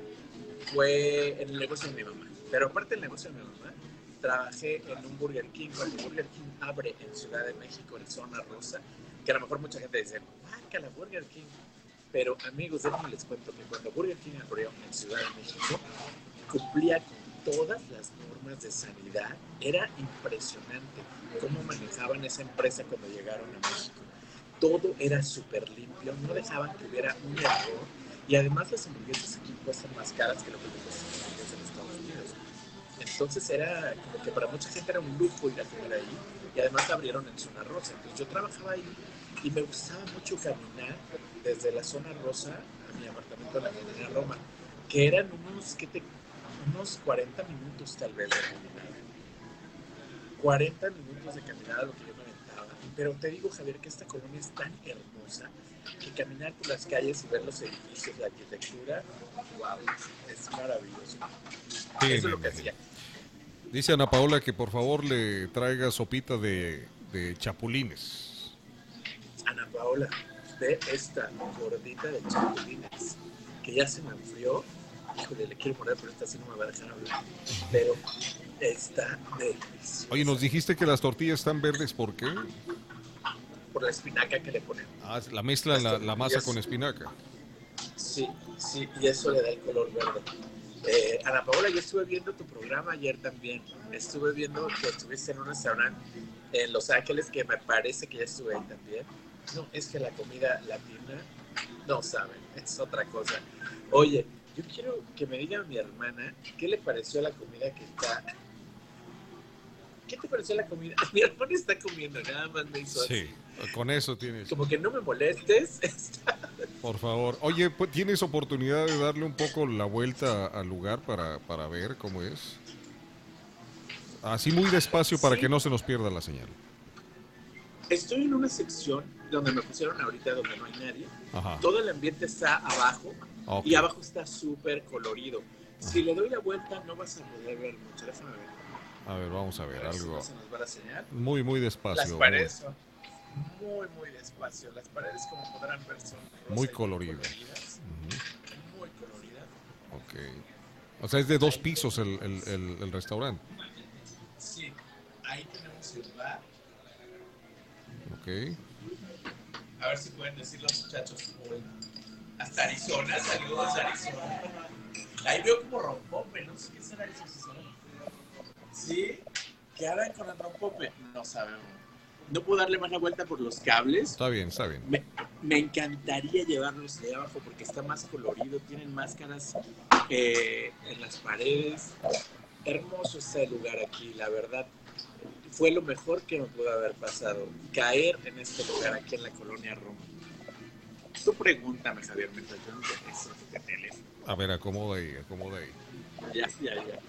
fue en el negocio de mi mamá. Pero aparte del negocio de mi mamá, trabajé en un Burger King. Cuando Burger King abre en Ciudad de México, en Zona Rosa, que a lo mejor mucha gente dice, marca la Burger King. Pero amigos, déjenme les cuento que cuando Burger King abrió en Ciudad de México, cumplía con todas las normas de sanidad. Era impresionante cómo manejaban esa empresa cuando llegaron a México. Todo era súper limpio, no dejaban que hubiera un error. Y además las hamburguesas aquí cuestan más caras que lo que cuestan las hamburguesas en Estados Unidos. Entonces era como que para mucha gente era un lujo ir a comer ahí. Y además abrieron en Zona Rosa. Entonces yo trabajaba ahí y me gustaba mucho caminar desde la Zona Rosa a mi apartamento en la colonia Roma, que eran unos, ¿qué te- unos 40 minutos tal vez de caminar. 40 minutos de caminada lo que yo me aventaba. Pero te digo, Javier, que esta colonia es tan hermosa que caminar por las calles y ver los edificios, la arquitectura, wow, es maravilloso. Sí, Eso es lo que hacía. Dice Ana Paola que por favor le traiga sopita de, de chapulines. Ana Paola, ve esta gordita de chapulines que ya se me enfrió. Híjole, le quiero poner, pero esta sí no me va a dejar hablar. Pero está deliciosa. Oye, nos dijiste que las tortillas están verdes, ¿por qué? Por la espinaca que le ponen. Ah, la mezcla la, la masa con espinaca. Sí, sí, y eso le da el color verde. Eh, Ana Paola, yo estuve viendo tu programa ayer también. Estuve viendo que estuviste en un restaurante en Los Ángeles, que me parece que ya estuve ahí también. No, es que la comida latina, no saben, es otra cosa. Oye, yo quiero que me diga mi hermana qué le pareció la comida que está. ¿Qué te pareció la comida? (laughs) Mi hermana está comiendo, nada más me hizo así. Sí, con eso tienes. Como que no me molestes. (laughs) Está Por favor. Oye, pues, ¿tienes oportunidad de darle un poco la vuelta al lugar para, para ver cómo es? Así muy despacio para Sí. que no se nos pierda la señal. Estoy en una sección donde me pusieron ahorita donde no hay nadie. Ajá. Todo el ambiente está abajo Ok. y abajo está súper colorido. Si le doy la vuelta no vas a poder ver mucho. Déjame ver. A ver, vamos a ver A ver si algo no se nos va la señal. muy, muy Las despacio. paredes son muy, muy despacio. Las paredes, como podrán ver, son rosa Muy coloridas. coloridas. Muy coloridas. Ok. O sea, es de dos pisos el, el- el- el restaurante. Sí, ahí tenemos el bar. Ok. A ver si pueden decir los muchachos. Hasta Arizona, saludos Arizona. Ahí veo como rompope, no sé qué será eso. Sí, ¿qué harán con el rompope? No sabemos. No puedo darle más la vuelta por los cables. Está bien, está bien. Me, me encantaría llevarlos de abajo porque está más colorido, tienen máscaras eh, en las paredes. Hermoso está el lugar aquí, la verdad. Fue lo mejor que me pudo haber pasado, caer en este lugar aquí en la colonia Roma. Tú pregúntame, Javier, mientras yo no te este teléfono. A ver, acomoda ahí, acomoda ahí. Ya, ya, ya.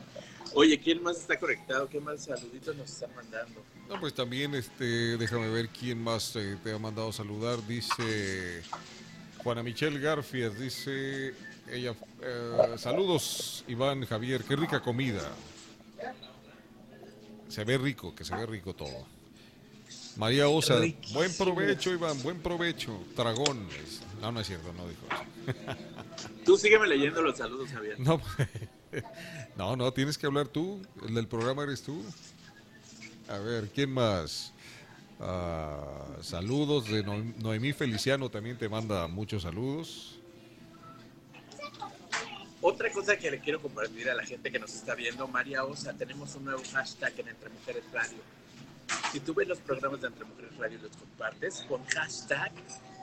Oye, ¿quién más está conectado? ¿Qué más saluditos nos están mandando? No, pues también, este, déjame ver quién más eh, te ha mandado saludar. Dice Juana Michelle Garfias, dice ella, eh, saludos Iván, Javier, qué rica comida. Se ve rico, que se ve rico todo. María Osa, Riquísimo. buen provecho Iván, buen provecho. Dragones. No, no es cierto, no dijo. Tú sígueme leyendo los saludos, Javier. (laughs) No, (laughs) no, no, tienes que hablar tú. El del programa eres tú. A ver, ¿quién más? Ah, saludos de No- Noemí Feliciano también te manda muchos saludos. Otra cosa que le quiero compartir a la gente que nos está viendo, María Osa, tenemos un nuevo hashtag en Entre Mujeres Radio. Si tú ves los programas de Entre Mujeres Radio los compartes, con hashtag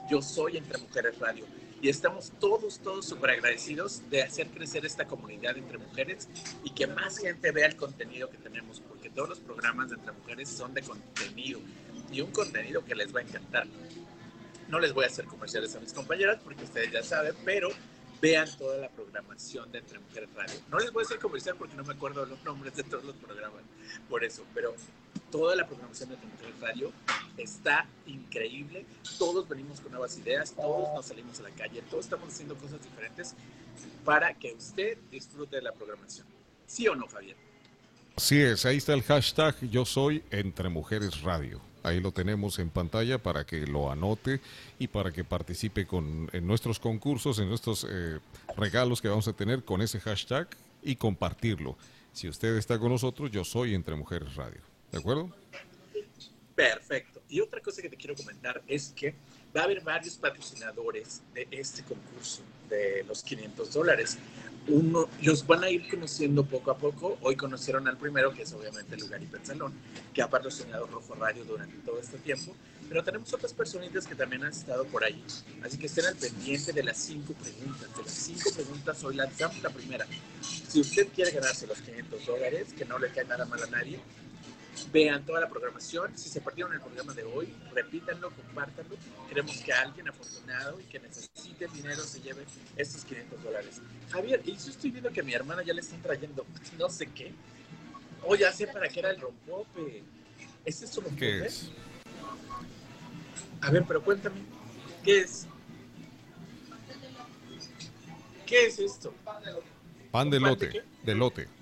Yo Soy Entre Mujeres Radio. Y estamos todos, todos súper agradecidos de hacer crecer esta comunidad entre mujeres y que más gente vea el contenido que tenemos, porque todos los programas de Entre Mujeres son de contenido y un contenido que les va a encantar. No les voy a hacer comerciales a mis compañeras porque ustedes ya saben, pero vean toda la programación de Entre Mujeres Radio. No les voy a hacer comercial porque no me acuerdo los nombres de todos los programas, por eso, pero toda la programación de Entre Mujeres Radio está increíble. Todos venimos con nuevas ideas, todos nos salimos a la calle, todos estamos haciendo cosas diferentes para que usted disfrute de la programación. ¿Sí o no, Javier? Así es, ahí está el hashtag Yo Soy Entre Mujeres Radio. Ahí lo tenemos en pantalla para que lo anote y para que participe con, en nuestros concursos, en nuestros eh, regalos que vamos a tener con ese hashtag y compartirlo. Si usted está con nosotros, yo soy Entre Mujeres Radio. ¿De acuerdo? Perfecto. Y otra cosa que te quiero comentar es que va a haber varios patrocinadores de este concurso de los 500 dólares. Uno, los van a ir conociendo poco a poco. Hoy conocieron al primero, que es obviamente Lugar y Pensalón, que ha patrocinado Rojo Radio durante todo este tiempo. Pero tenemos otras personitas que también han estado por ahí. Así que estén al pendiente de las cinco preguntas. De las cinco preguntas, hoy lanzamos la primera. Si usted quiere ganarse los 500 dólares, que no le cae nada mal a nadie, vean toda la programación. Si se perdieron el programa de hoy, repítanlo, compártanlo. Queremos que alguien afortunado y que necesite dinero se lleve estos 500 dólares. Javier, y yo estoy viendo que a mi hermana ya le están trayendo no sé qué. Oh, ya sé para qué era el rompope. ¿Ese es su rompope? ¿Qué es? A ver, pero cuéntame, ¿qué es? ¿Qué es esto? Pan de ¿Pan de lote. De lote.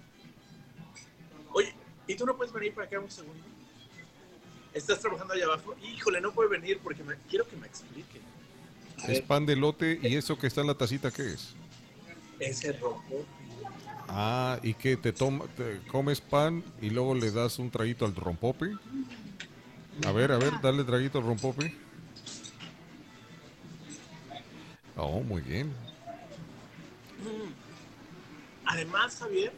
¿Y tú no puedes venir para acá un segundo? ¿Estás trabajando allá abajo? Híjole, no puedo venir porque me, quiero que me explique. A Es ver, pan de lote y eso que está en la tacita, ¿qué es? ese rompope. Ah, y que te, toma, te comes pan y luego le das un traguito al rompope. A ver, a ver, dale traguito al rompope. Oh, muy bien. Además, Javier,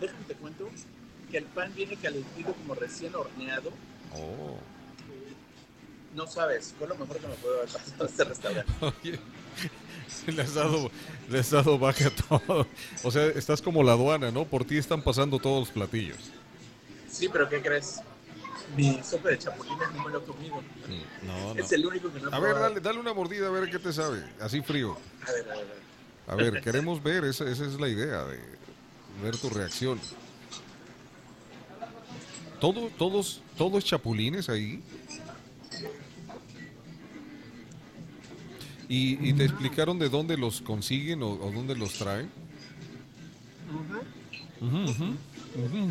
déjame te cuento que el pan viene calentito como recién horneado. Oh. No sabes, fue lo mejor que me puedo haber pasado a este restaurante. (laughs) Oye, (laughs) le has dado, le has dado baja a todo. O sea, estás como la aduana, ¿no? Por ti están pasando todos los platillos. Sí, pero ¿qué crees? Mi sopa de chapulines no me lo he comido. No, no. Es el único que no he A ver, dale, dale una mordida a ver qué te sabe. Así frío. A ver, a ver, a ver. A ver, queremos ver, esa, esa es la idea, de ver tu reacción. ¿Todo, todos, todos chapulines ahí? ¿Y, y te explicaron de dónde los consiguen o, o dónde los traen? Ujú, ujú, ujú. (laughs)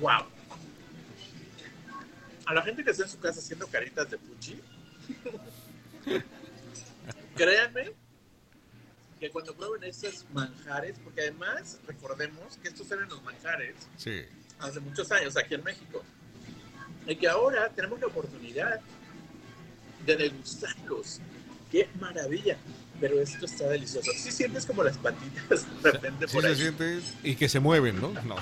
Wow. A la gente que está en su casa haciendo caritas de puchi, (laughs) créanme que cuando prueben estos manjares, porque además recordemos que estos eran los manjares Sí. hace muchos años aquí en México, y que ahora tenemos la oportunidad de degustarlos. ¡Qué maravilla! Pero esto está delicioso. Sí sientes como las patitas de repente Sí por ahí. siente y que se mueven, ¿no? No.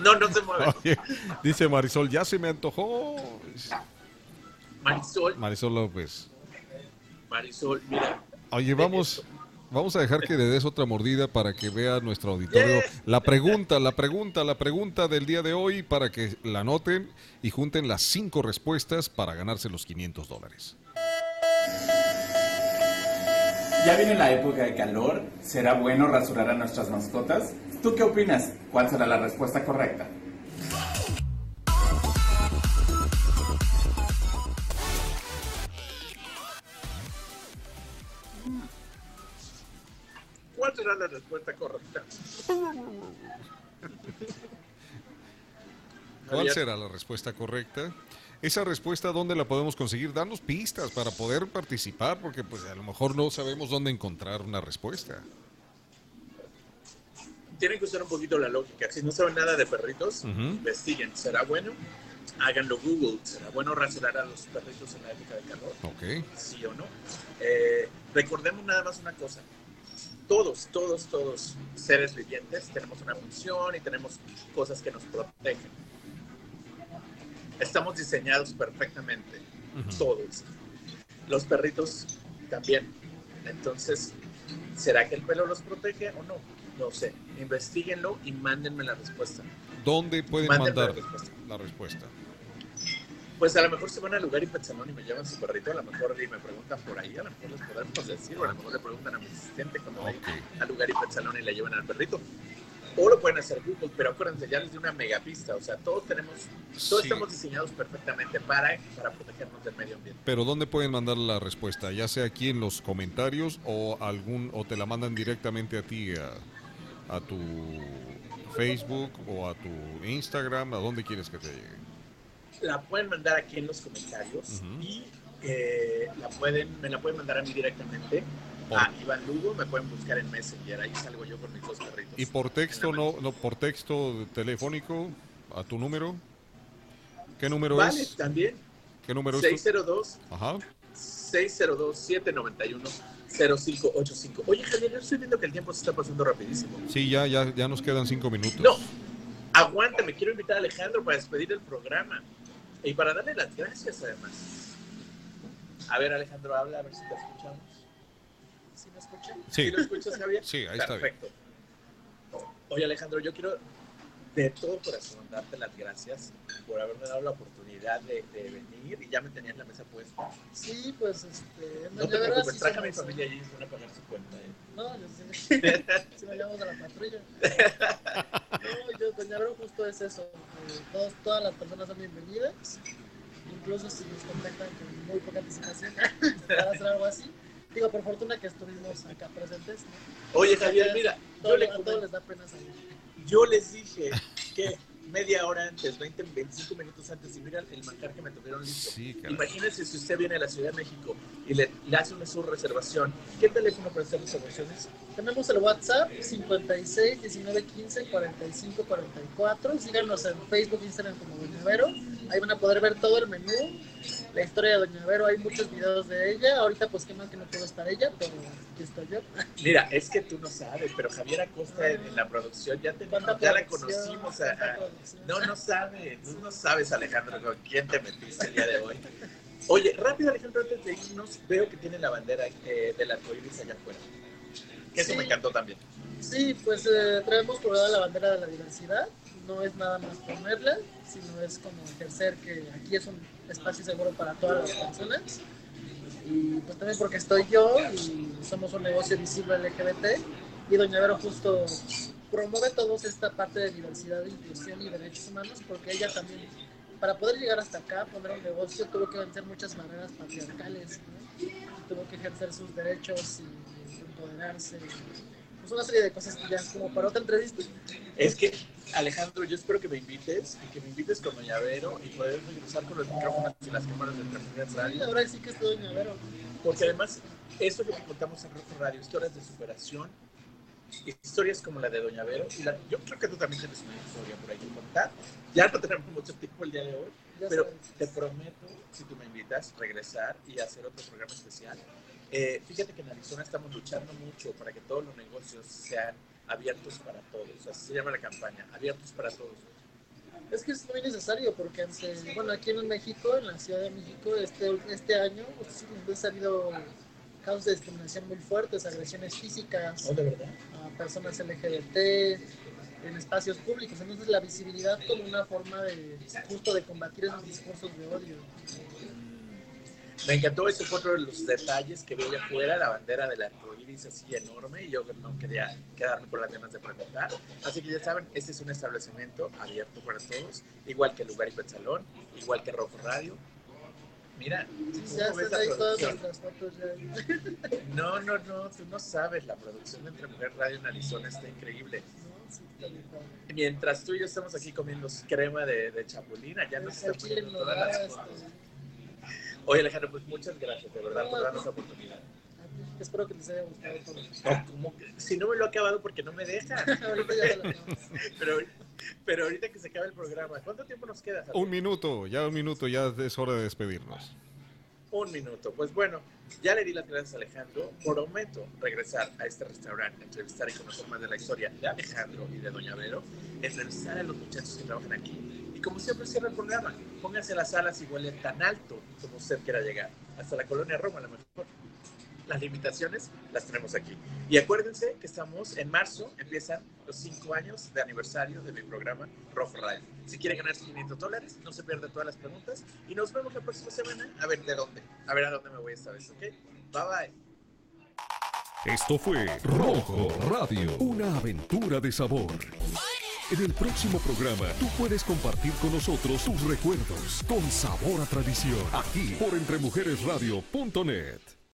No, no se mueven. Oye, dice Marisol, ya se me antojó. Marisol, Marisol López. Marisol, mira, Oye, vamos, vamos a dejar que le des otra mordida para que vea nuestro auditorio. La pregunta, la pregunta, la pregunta del día de hoy para que la anoten y junten las cinco respuestas para ganarse los 500 dólares. Ya viene la época de calor, ¿será bueno rasurar a nuestras mascotas? ¿Tú qué opinas? ¿Cuál será la respuesta correcta? ¿Cuál será la respuesta correcta? (laughs) ¿Cuál será la respuesta correcta? Esa respuesta, ¿dónde la podemos conseguir? Darnos pistas para poder participar, porque pues a lo mejor no sabemos dónde encontrar una respuesta. tienen que usar un poquito la lógica. Si no saben nada de perritos, Ujú. investiguen. ¿Será bueno? Háganlo Google. ¿Será bueno rasurar a los perritos en la época de calor? Ok. sí o no. Eh, recordemos nada más una cosa. Todos, todos, todos seres vivientes tenemos una función y tenemos cosas que nos protegen. Estamos diseñados perfectamente, todos. Los perritos también. Entonces, ¿será que el pelo los protege o no? No sé. Investíguenlo y mándenme la respuesta. ¿Dónde pueden Mándenme mandar la respuesta. la respuesta? Pues a lo mejor se van al lugar y pensalón y me llevan su perrito, a lo mejor y me preguntan por ahí, a lo mejor les podemos decir, o a lo mejor le preguntan a mi asistente cuando vaya Ok. al lugar y pensalón y le llevan al perrito. O lo pueden hacer Google, pero acuérdense, ya les di una megapista, o sea, todos tenemos, todos Sí. estamos diseñados perfectamente para, para protegernos del medio ambiente. Pero ¿dónde pueden mandar la respuesta? Ya sea aquí en los comentarios o algún o te la mandan directamente a ti a, a tu Facebook o a tu Instagram, ¿a dónde quieres que te llegue? La pueden mandar aquí en los comentarios y eh, la pueden, me la pueden mandar a mí directamente. Por- A Iván Lugo, me pueden buscar en Messenger, ahí salgo yo con mis dos perritos. Y por texto no, no por texto telefónico a tu número. ¿Qué número Vale, es? también, ¿Qué número es? tu- 602 Ajá. 602-791-0585. Oye, Javier, yo estoy viendo que el tiempo se está pasando rapidísimo. Sí, ya, ya, ya nos quedan cinco minutos. No, aguántame, quiero invitar a Alejandro para despedir el programa y para darle las gracias además. A ver, Alejandro, habla, a ver si te escuchamos. ¿Sí me escuchan? Sí, lo escuchas, Javier? Sí, ahí está bien. Perfecto. Oye, Alejandro, yo quiero de todo corazón darte las gracias por haberme dado la oportunidad de, de venir y ya me tenías la mesa puesta. Sí, pues este. No te preocupes, traje a mi familia allí y van a pagar su cuenta. ¿eh? No, yo sé. Si me (laughs) llamamos a la patrulla. No, yo, Doña Vero, justo es eso. eh, todos, todas las personas son bienvenidas. Incluso si nos contactan con muy poca anticipación (laughs) para hacer algo así. Digo, por fortuna que estuvimos acá presentes. ¿no? Oye, Javier, mira, yo, Todo- le a todos les da pena salir. Yo les dije que media hora antes, 20, 25 minutos antes, y mira el manjar que me tuvieron listo. Sí. Imagínense si usted viene a la Ciudad de México y le, le hace una su reservación. ¿Qué teléfono para hacer reservaciones? Tenemos el WhatsApp 56 19 15 45 44. Síganos en Facebook, Instagram como Vero. Ahí van a poder ver todo el menú, la historia de Doña Vero. Hay muchos videos de ella. Ahorita, pues, qué más que no puedo estar ella, pero aquí estoy yo. Mira, es que tú no sabes, pero Javier Acosta en, en la producción ya, te, ¿Cuánta ya la conocimos. a- ¿Cuánta a- no, no sabes, tú no sabes, Alejandro, con quién te metiste el día de hoy. Oye, rápido, Alejandro, antes de irnos, veo que tiene la bandera eh, del arcoíris allá afuera. Que eso Sí. me encantó también. Sí, pues eh, traemos colgada la bandera de la diversidad. No es nada más ponerla, sino es como ejercer que aquí es un espacio seguro para todas las personas. Y pues también porque estoy yo y somos un negocio visible LGBT y Doña Vero justo promueve todos esta parte de diversidad, inclusión y derechos humanos porque ella también, para poder llegar hasta acá, poner un negocio, tuvo que vencer muchas barreras patriarcales, tuvo que ejercer sus derechos y empoderarse. Pues una serie de cosas que ya es como para otra entrevista. Es que, Alejandro, yo espero que me invites y que me invites con Doña Vero y poder regresar con los micrófonos y las cámaras de Y Radio. ahora sí que estoy Doña Vero. Porque además, eso es lo que contamos en Rojo Radio, historias de superación, historias como la de Doña Vero. Y la- yo creo que tú también tienes una historia por ahí que contar. Ya no tenemos mucho tiempo el día de hoy, Ya pero sabes. te prometo, si tú me invitas, regresar y hacer otro programa especial. Eh, fíjate que en Arizona estamos luchando mucho para que todos los negocios sean abiertos para todos. Así se llama la campaña, abiertos para todos. Es que es muy necesario porque ante- bueno, aquí en México, en la Ciudad de México, este, este año pues, pues, ha habido casos de discriminación muy fuertes, agresiones físicas ¿No, de verdad? a personas LGBT en espacios públicos. Entonces la visibilidad como una forma de justo de combatir esos discursos de odio. Me encantó ese otro de los detalles que veía afuera, la bandera del arcoíris así enorme, y yo no quería quedarme con las ganas de preguntar. Así que ya saben, este es un establecimiento abierto para todos, igual que Lugar y Pet Salón, igual que Rojo Radio. Mira, Ya ¿cómo ves están ahí todas nuestras fotos ya. (laughs) No, no, no, tú no sabes, la producción de Entre Mujer Radio en Arizona está increíble. Sí, está. Mientras tú y yo estamos aquí comiendo crema de, de chapulina, ya nos Es están aquí poniendo en todas las fotos. Oye Alejandro, pues muchas gracias de verdad por No, darnos la oportunidad. Espero que les haya gustado todo. No, como que- si no me lo he acabado porque no me deja. (laughs) Ahorita ya se lo acabamos. pero, pero ahorita que se acabe el programa, ¿cuánto tiempo nos queda? Javier? Un minuto, ya un minuto, ya es hora de despedirnos. Un minuto. Pues bueno, ya le di las gracias a Alejandro. Prometo regresar a este restaurante, entrevistar y conocer más de la historia de Alejandro y de Doña Vero, entrevistar a los muchachos que trabajan aquí. Y como siempre cierra el programa, pónganse las alas y huele tan alto como usted quiera llegar. Hasta la colonia Roma, a lo mejor. Las limitaciones las tenemos aquí. Y acuérdense que estamos en marzo, empiezan los cinco años de aniversario de mi programa Rojo Radio. Si quieren ganar 500 dólares, no se pierdan todas las preguntas y nos vemos la próxima semana a ver de dónde, a ver a dónde me voy esta vez, ¿ok? Bye bye. Esto fue Rojo Radio, una aventura de sabor. En el próximo programa, tú puedes compartir con nosotros tus recuerdos con sabor a tradición, aquí por entremujeresradio.net.